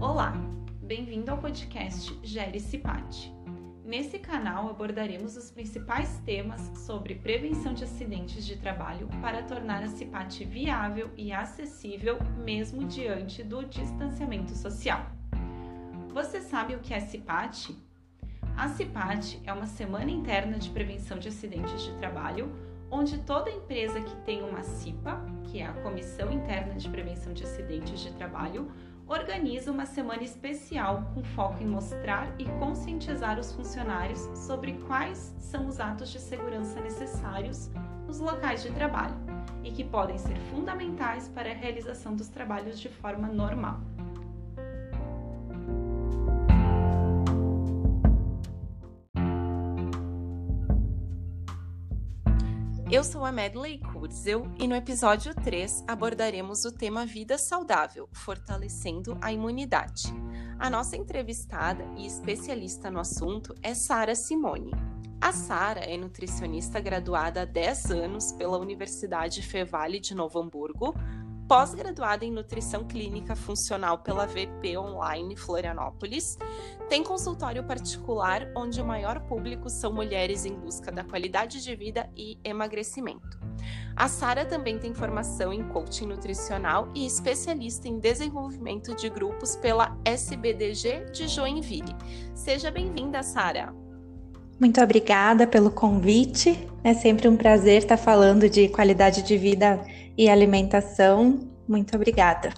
Olá, bem-vindo ao podcast Gere Cipate. Nesse canal abordaremos os principais temas sobre prevenção de acidentes de trabalho para tornar a CIPAT viável e acessível mesmo diante do distanciamento social. Você sabe o que é CIPAT? A CIPAT é uma semana interna de prevenção de acidentes de trabalho, onde toda empresa que tem uma CIPA, que é a Comissão Interna de Prevenção de Acidentes de Trabalho, organiza uma semana especial com foco em mostrar e conscientizar os funcionários sobre quais são os atos de segurança necessários nos locais de trabalho e que podem ser fundamentais para a realização dos trabalhos de forma normal. Eu sou a Medley Kurzel e no episódio 3 abordaremos o tema Vida Saudável, fortalecendo a imunidade. A nossa entrevistada e especialista no assunto é Sara Simone. A Sara é nutricionista graduada há 10 anos pela Universidade Fevale de Novo Hamburgo, pós-graduada em Nutrição Clínica Funcional pela VP Online Florianópolis, tem consultório particular onde o maior público são mulheres em busca da qualidade de vida e emagrecimento. A Sara também tem formação em coaching nutricional e especialista em desenvolvimento de grupos pela SBDG de Joinville. Seja bem-vinda, Sara. Muito obrigada pelo convite. É sempre um prazer estar falando de qualidade de vida e alimentação. Muito obrigada.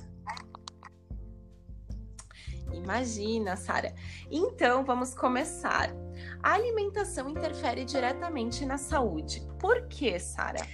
Imagina, Sara. Então, vamos começar. A alimentação interfere diretamente na saúde. Por que, Sara?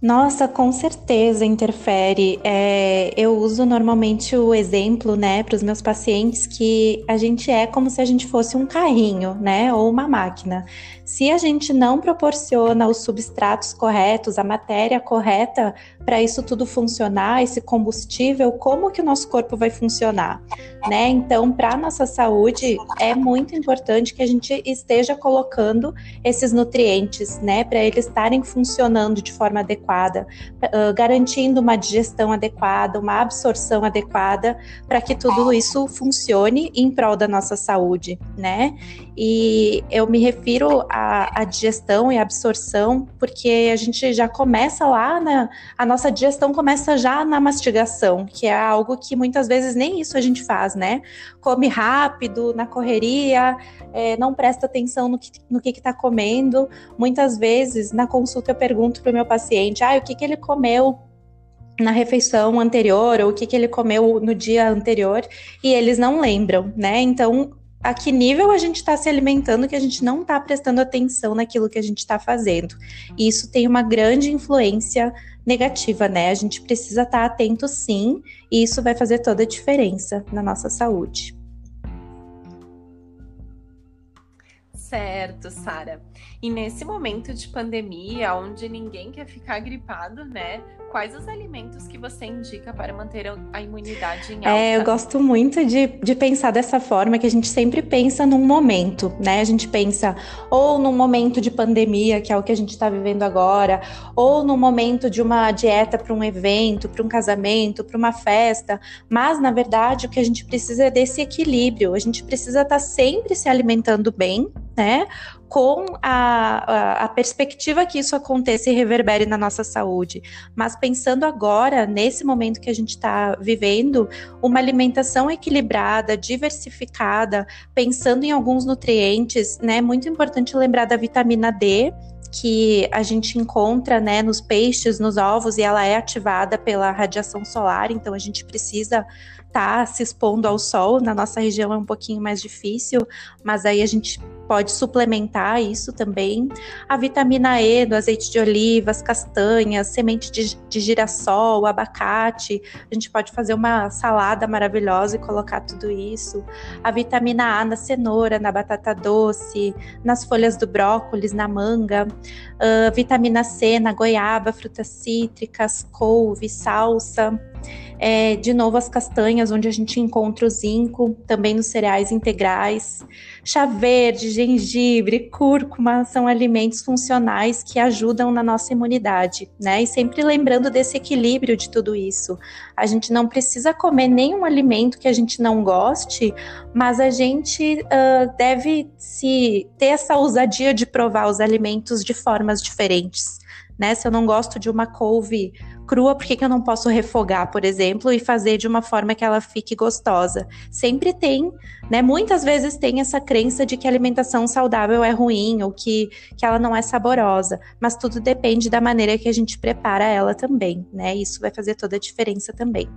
Nossa, com certeza interfere. É, eu uso normalmente o exemplo, né, para os meus pacientes que a gente é como se a gente fosse um carrinho, né, ou uma máquina. Se a gente não proporciona os substratos corretos, a matéria correta para isso tudo funcionar, esse combustível, como que o nosso corpo vai funcionar, né? Então, para nossa saúde é muito importante que a gente esteja colocando esses nutrientes, né, para eles estarem funcionando de forma adequada, uh, garantindo uma digestão adequada, uma absorção adequada, para que tudo isso funcione em prol da nossa saúde, né? E eu me refiro à, à digestão e absorção, porque a gente já começa lá na a nossa digestão começa já na mastigação, que é algo que muitas vezes nem isso a gente faz, né? Come rápido, na correria, é, não presta atenção no que no que está comendo. Muitas vezes na consulta eu pergunto para o meu paciente, ah, o que, que ele comeu na refeição anterior ou o que, que ele comeu no dia anterior e eles não lembram, né? Então a que nível a gente está se alimentando que a gente não está prestando atenção naquilo que a gente está fazendo. E isso tem uma grande influência negativa, né? A gente precisa estar tá atento sim, e isso vai fazer toda a diferença na nossa saúde. Certo, Sara. E nesse momento de pandemia, onde ninguém quer ficar gripado, né? Quais os alimentos que você indica para manter a imunidade em alta? É, eu gosto muito de, de pensar dessa forma, que a gente sempre pensa num momento, né? A gente pensa ou num momento de pandemia, que é o que a gente está vivendo agora, ou no momento de uma dieta para um evento, para um casamento, para uma festa. Mas, na verdade, o que a gente precisa é desse equilíbrio. A gente precisa estar tá sempre se alimentando bem, né? Com a, a, a, perspectiva que isso aconteça e reverbere na nossa saúde. Mas pensando agora, nesse momento que a gente está vivendo, uma alimentação equilibrada, diversificada, pensando em alguns nutrientes, né? Muito importante lembrar da vitamina D, que a gente encontra né, nos peixes, nos ovos, e ela é ativada pela radiação solar, então a gente precisa estar tá se expondo ao sol. Na nossa região é um pouquinho mais difícil, mas aí a gente pode suplementar isso também. A vitamina E do azeite de oliva, as castanhas, semente de, de girassol, abacate. A gente pode fazer uma salada maravilhosa e colocar tudo isso. A vitamina A na cenoura, na batata doce, nas folhas do brócolis, na manga. Uh, vitamina C na goiaba, frutas cítricas, couve, salsa. É, de novo, as castanhas, onde a gente encontra o zinco, também nos cereais integrais. Chá verde, gengibre, cúrcuma são alimentos funcionais que ajudam na nossa imunidade, né? E sempre lembrando desse equilíbrio de tudo isso. A gente não precisa comer nenhum alimento que a gente não goste, mas a gente uh, deve se ter essa ousadia de provar os alimentos de formas diferentes né? Se eu não gosto de uma couve crua, por que, que eu não posso refogar, por exemplo, e fazer de uma forma que ela fique gostosa? Sempre tem, né? Muitas vezes tem essa crença de que a alimentação saudável é ruim ou que, que ela não é saborosa, mas tudo depende da maneira que a gente prepara ela também, né? Isso vai fazer toda a diferença também.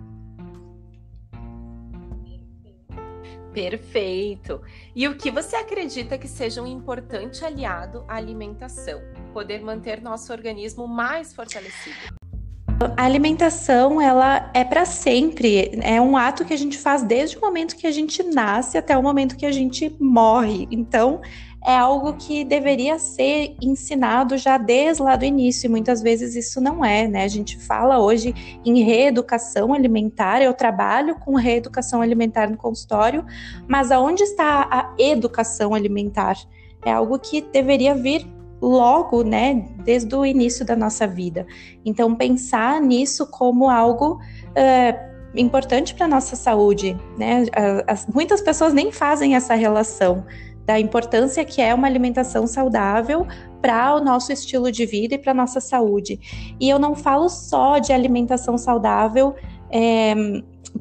Perfeito. E o que você acredita que seja um importante aliado à alimentação? Poder manter nosso organismo mais fortalecido. A alimentação, ela é para sempre. É um ato que a gente faz desde o momento que a gente nasce até o momento que a gente morre. Então, é algo que deveria ser ensinado já desde lá do início, e muitas vezes isso não é, né? A gente fala hoje em reeducação alimentar, eu trabalho com reeducação alimentar no consultório, mas aonde está a educação alimentar? É algo que deveria vir logo, né, desde o início da nossa vida. Então, pensar nisso como algo. Uh, importante para nossa saúde, né? As, muitas pessoas nem fazem essa relação da importância que é uma alimentação saudável para o nosso estilo de vida e para nossa saúde. E eu não falo só de alimentação saudável é,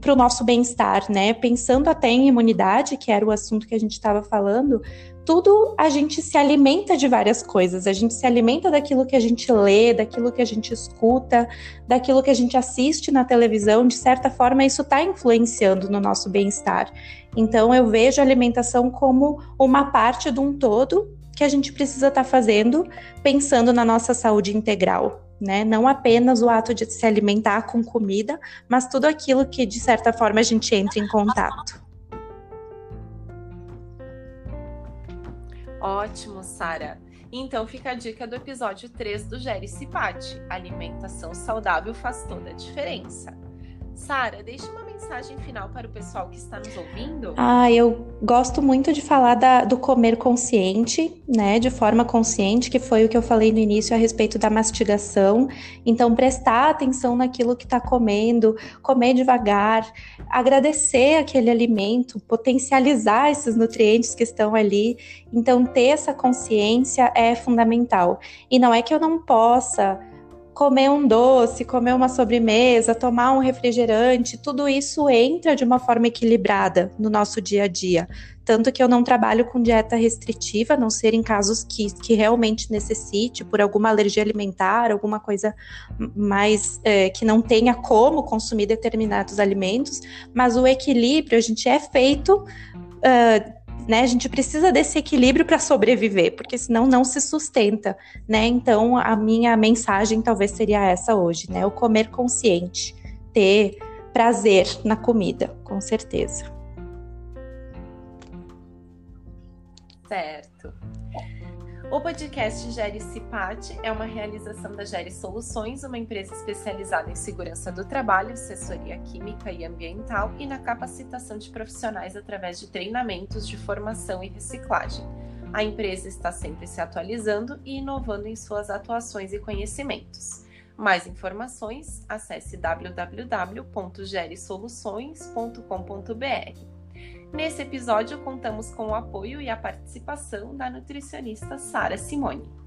para o nosso bem-estar, né? Pensando até em imunidade, que era o assunto que a gente estava falando, tudo a gente se alimenta de várias coisas. A gente se alimenta daquilo que a gente lê, daquilo que a gente escuta, daquilo que a gente assiste na televisão. De certa forma, isso está influenciando no nosso bem-estar. Então, eu vejo a alimentação como uma parte de um todo que a gente precisa estar tá fazendo, pensando na nossa saúde integral. Né? Não apenas o ato de se alimentar com comida, mas tudo aquilo que, de certa forma, a gente entra em contato. Ótimo, Sara. Então fica a dica do episódio 3 do Gere Cipati. Alimentação saudável faz toda a diferença. Sara, deixe uma mensagem final para o pessoal que está nos ouvindo? Ah, eu gosto muito de falar da, do comer consciente, né? De forma consciente, que foi o que eu falei no início a respeito da mastigação. Então, prestar atenção naquilo que está comendo, comer devagar, agradecer aquele alimento, potencializar esses nutrientes que estão ali. Então, ter essa consciência é fundamental. E não é que eu não possa comer um doce, comer uma sobremesa, tomar um refrigerante, tudo isso entra de uma forma equilibrada no nosso dia a dia. Tanto que eu não trabalho com dieta restritiva, a não ser em casos que, que realmente necessite, por alguma alergia alimentar, alguma coisa mais é, que não tenha como consumir determinados alimentos, mas o equilíbrio, a gente é feito. Uh, né? A gente precisa desse equilíbrio para sobreviver, porque senão não se sustenta, né? Então a minha mensagem talvez seria essa hoje, né? O comer consciente, ter prazer na comida, com certeza. Certo. O podcast Gere Cipate é uma realização da Gere Soluções, uma empresa especializada em segurança do trabalho, assessoria química e ambiental e na capacitação de profissionais através de treinamentos de formação e reciclagem. A empresa está sempre se atualizando e inovando em suas atuações e conhecimentos. Mais informações, acesse www.geresoluções.com.br. Nesse episódio, contamos com o apoio e a participação da nutricionista Sara Simone.